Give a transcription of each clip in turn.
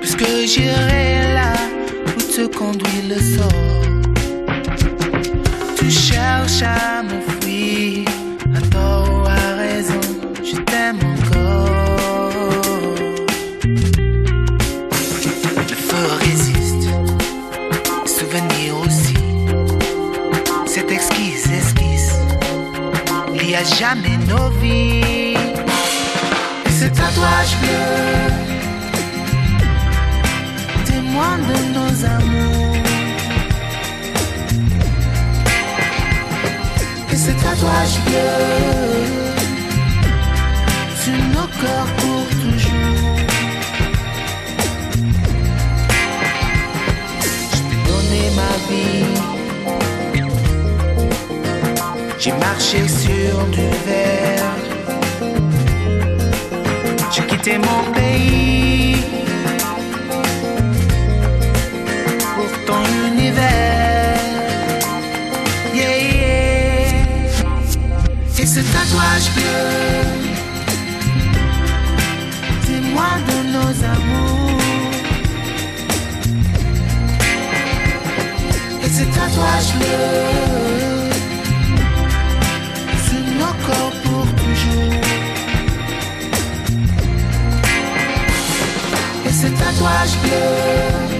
Puisque j'irai là où te conduit le sort. Tu cherches à m'enfuir, à tort ou à raison Je t'aime encore. Le feu résiste, le souvenir aussi. Cette exquise esquisse. Il y a jamais nos vies. Et ce tatouage bleu, de nos amours. Et ce tatouage bleu, sur nos corps pour toujours. Je t'ai donné ma vie. J'ai marché sur du verre. J'ai quitté mon pays tatouage bleu, témoin de nos amours. Et ce tatouage bleu sur nos corps pour toujours. Et ce tatouage bleu,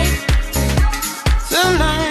the.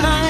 tonight.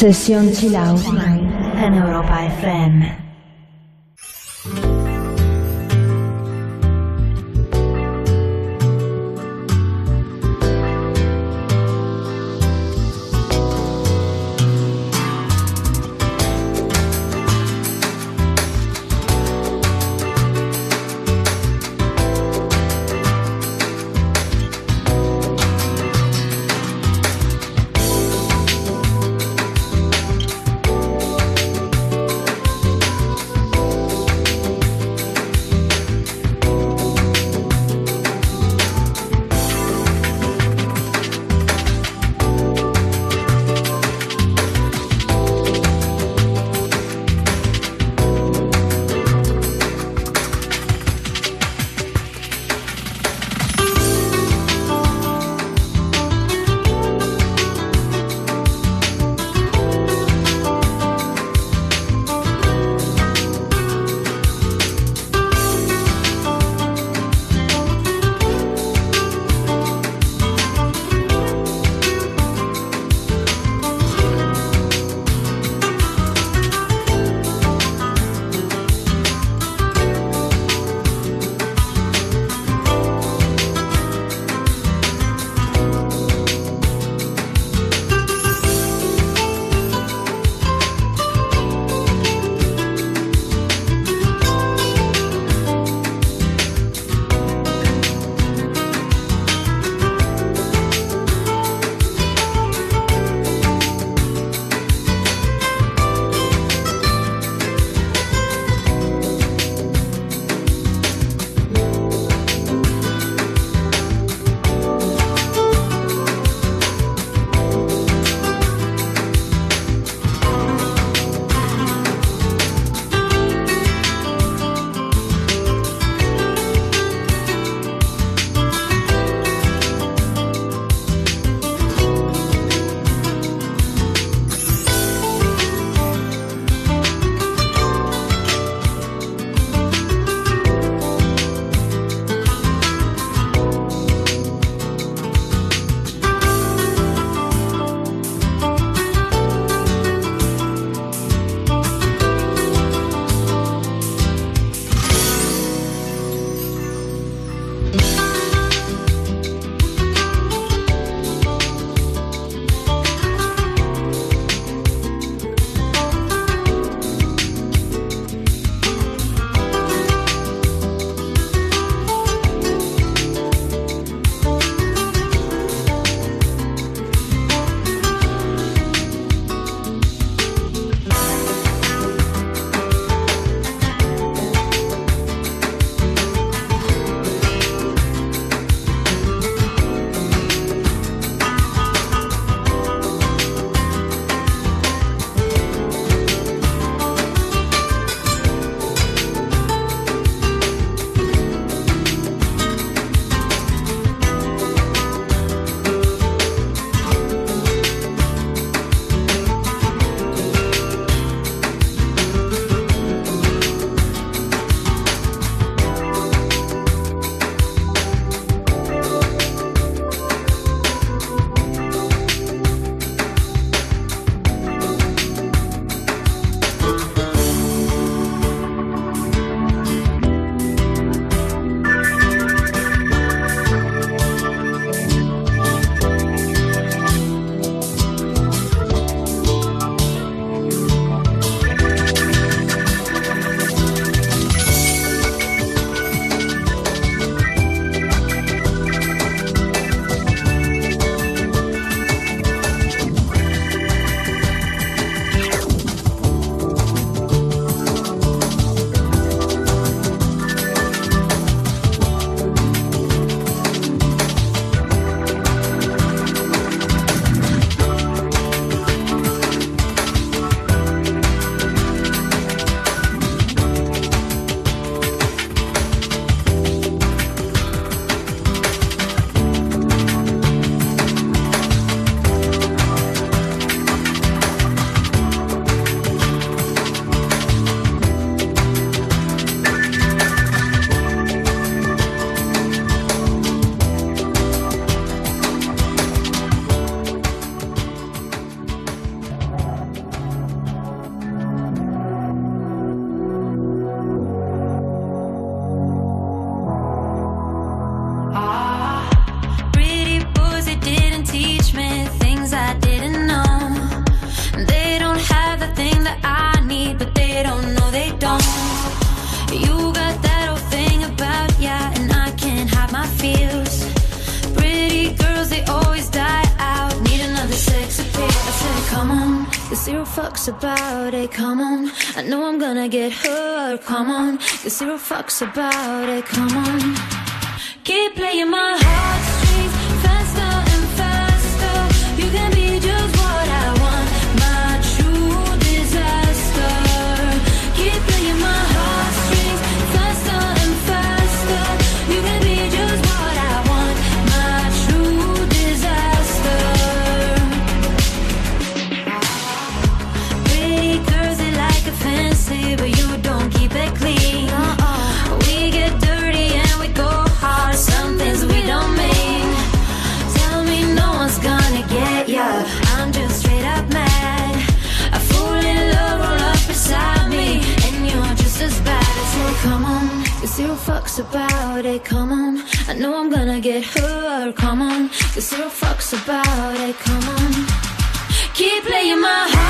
Sesión Chill Out en Europa FM. fucks about it, come on. I know I'm gonna get hurt, come on. Cause zero fucks about it, come on. Keep playing my heart. about it, come on. I know I'm gonna get hurt, come on. Cause zero fucks about it, come on. Keep playing my heart.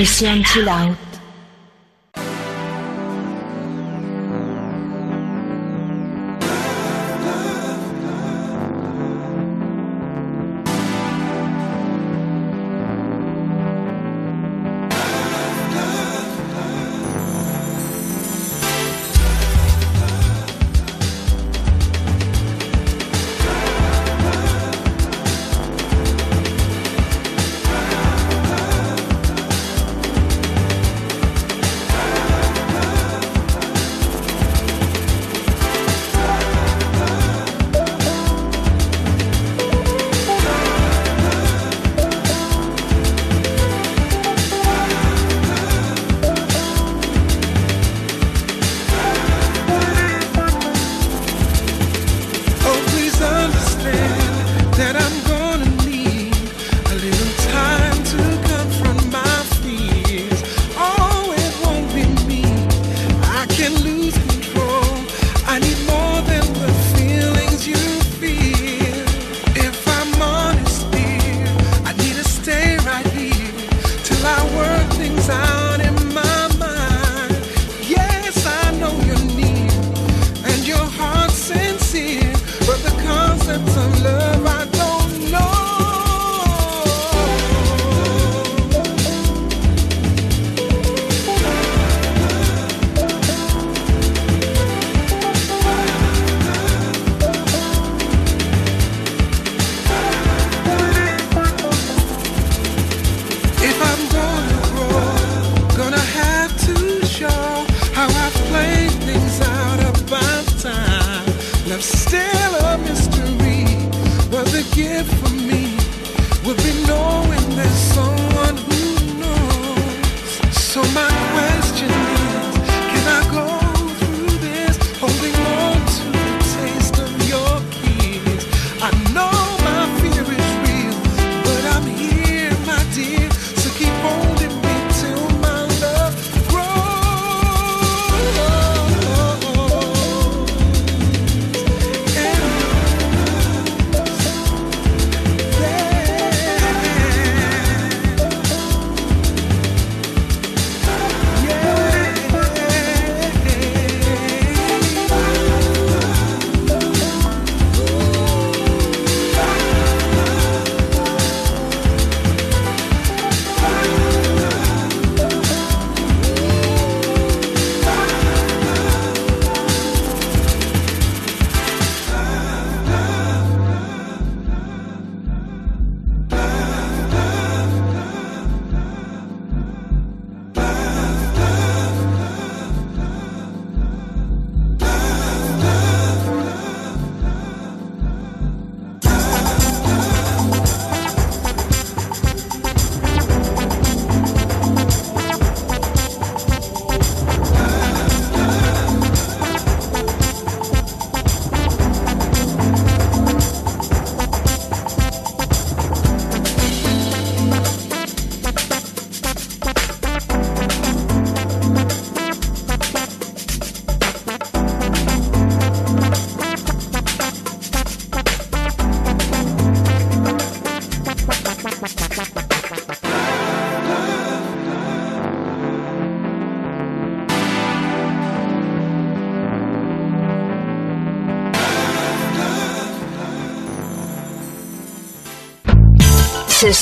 ah sam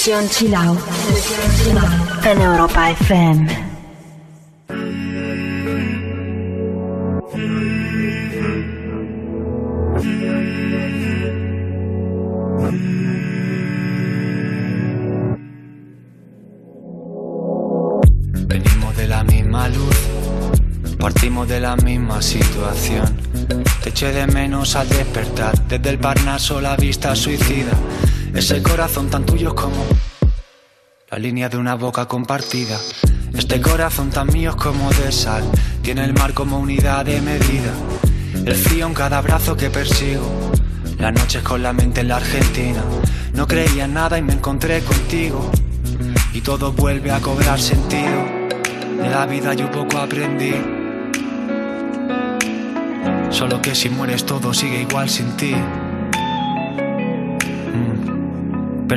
Sesión Chill Out. En Europa FM. Venimos de la misma luz, partimos de la misma situación. Te eché de menos al despertar, desde el Parnaso la vista suicida. Ese corazón tan tuyo como la línea de una boca compartida. Este corazón tan mío como de sal, tiene el mar como unidad de medida. El frío en cada brazo que persigo, las noches con la mente en la Argentina. No creía en nada y me encontré contigo y todo vuelve a cobrar sentido. De la vida yo poco aprendí. Solo que si mueres todo sigue igual sin ti.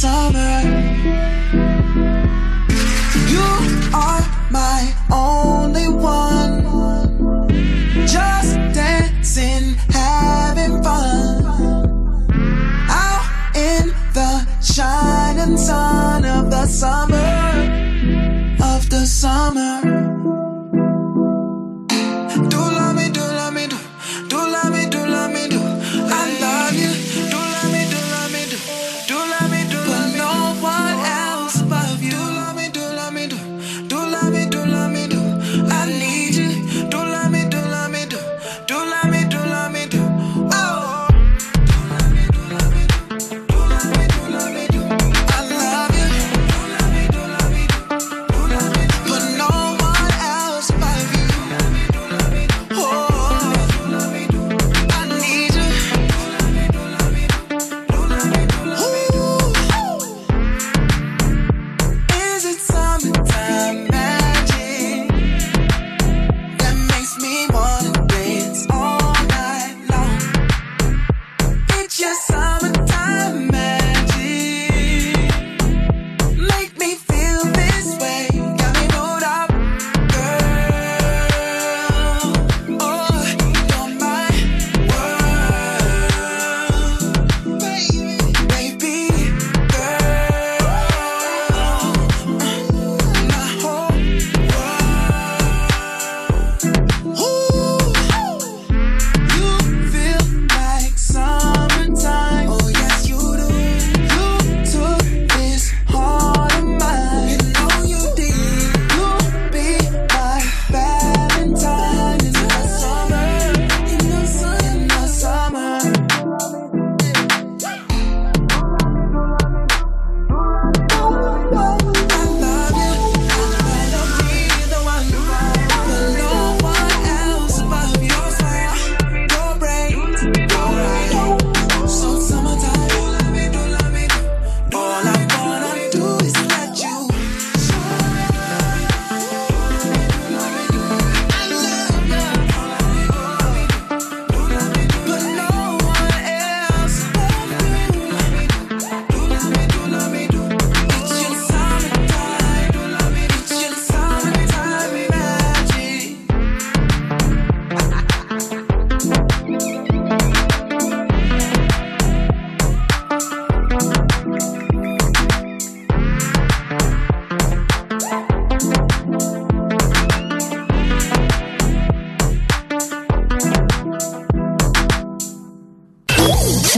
summer.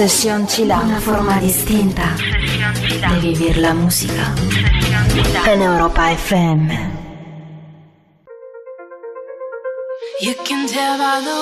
Session Chila. Una forma distinta di vivir la música. En Europa FM. You can tell by the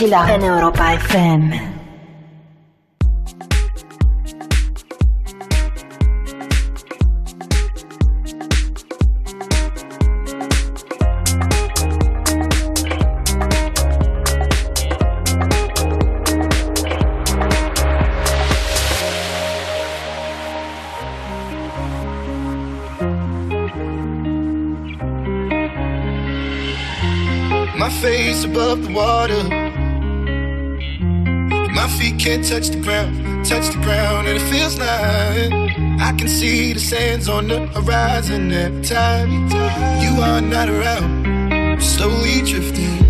Chila în Europa FM. sands on the horizon Every time. You are not around, slowly drifting.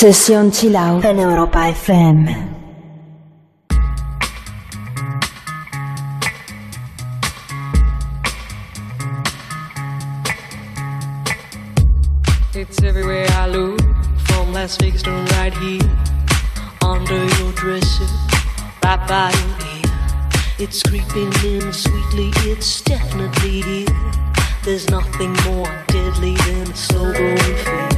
Sesión Chill Out en Europa FM. It's everywhere I look, from Las Vegas to right here, under your dresser, right by your ear. It's creeping in sweetly, it's definitely here. There's nothing more deadly than a slow growing fear.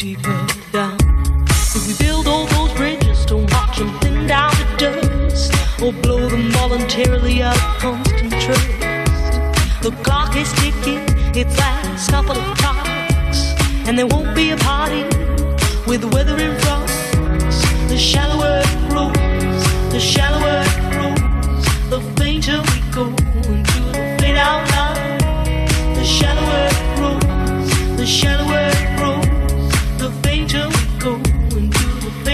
deeper down. If we build all those bridges, don't watch them thin down to dust, or blow them voluntarily out of constant trust. The clock is ticking, its last couple of clocks, and there won't be a party with the weather in front. The shallower it grows, the shallower it grows, the fainter we go into the fade out line. The shallower it grows, the shallower it grows,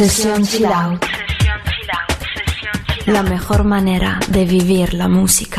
Sesión Chill La mejor manera de vivir la música.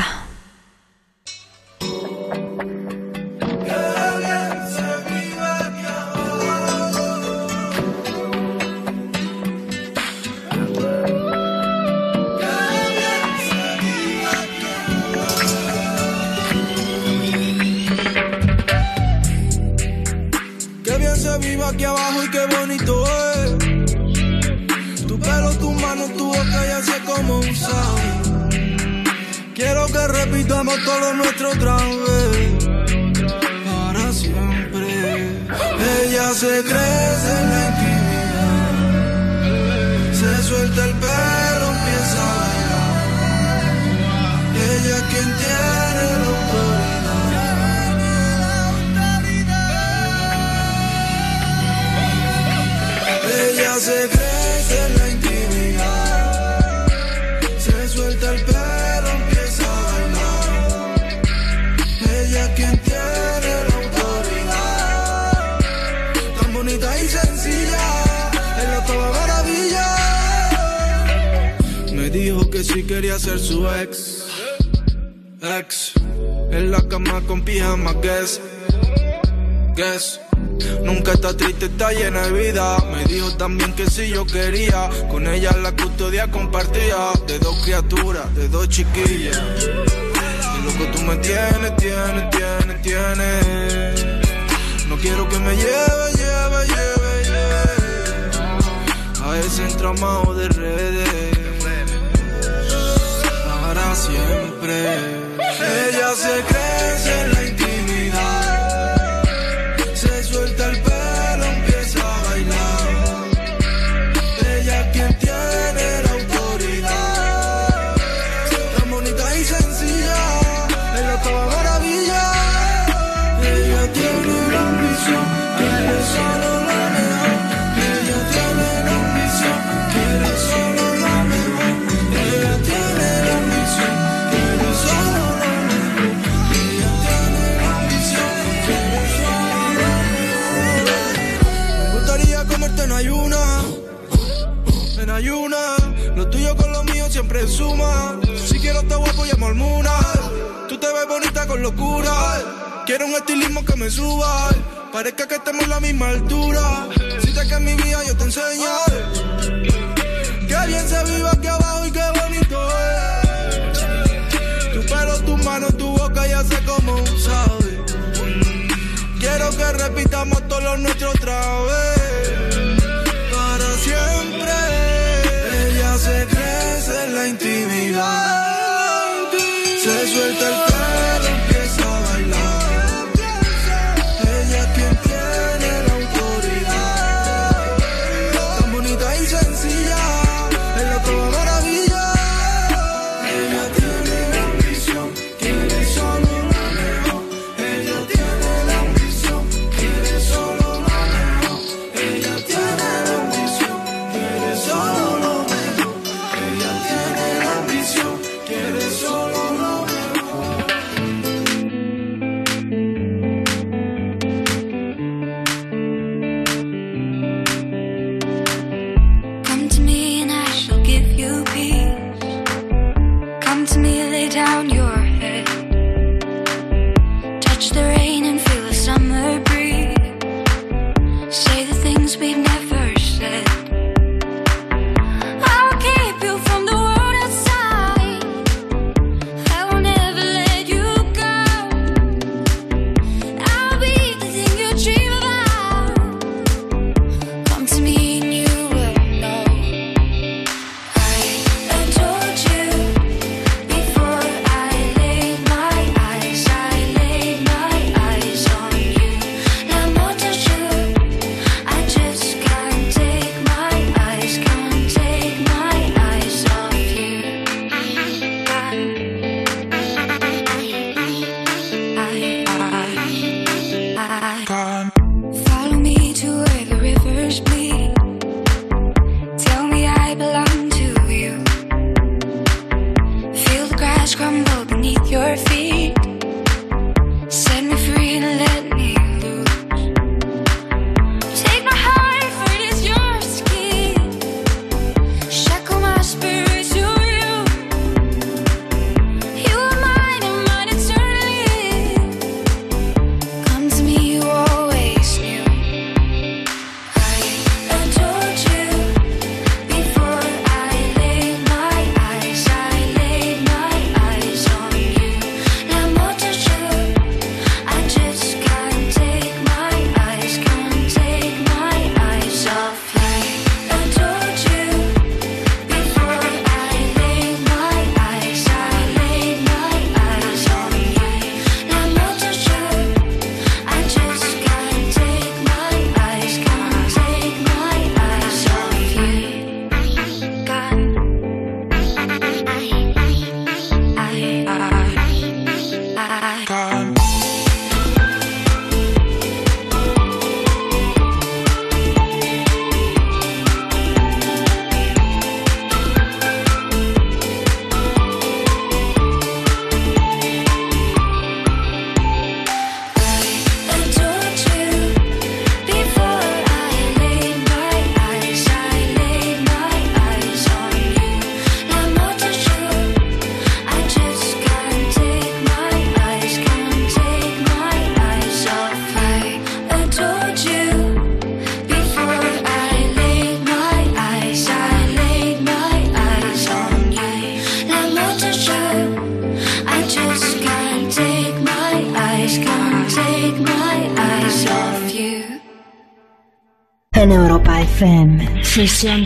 Sesión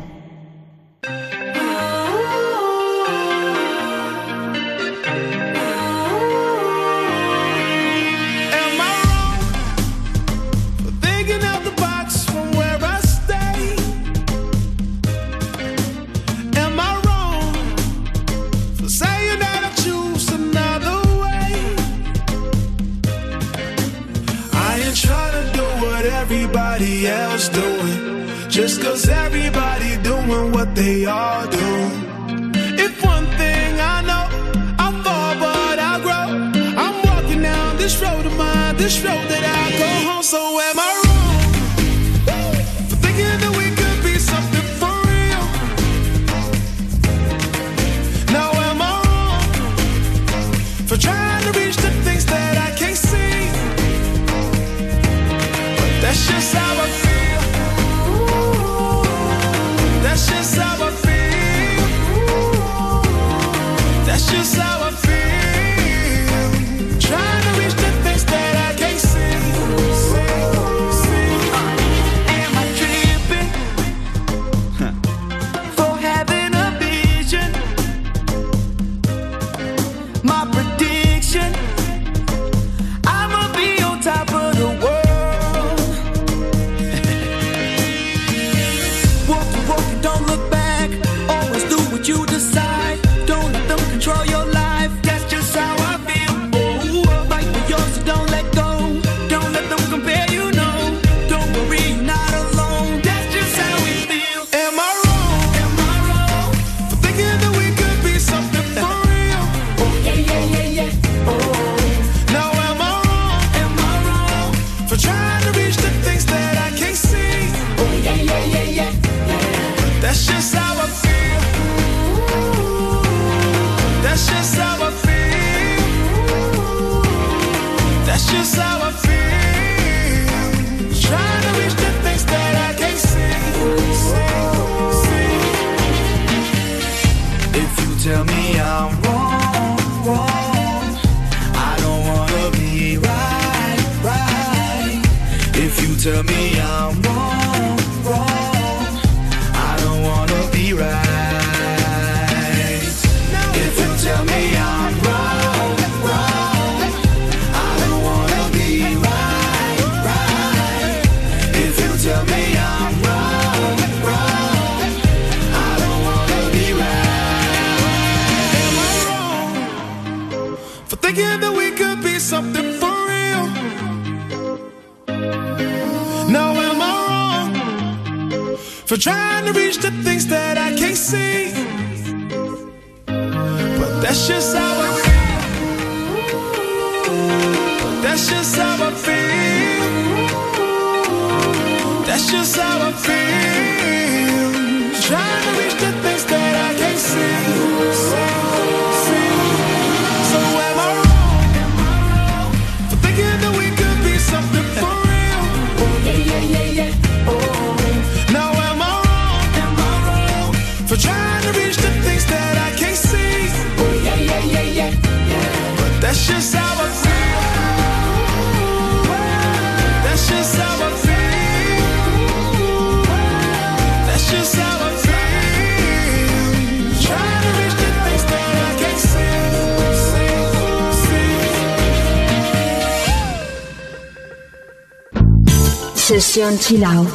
Sessione Chilau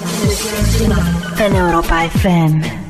in Europa FM.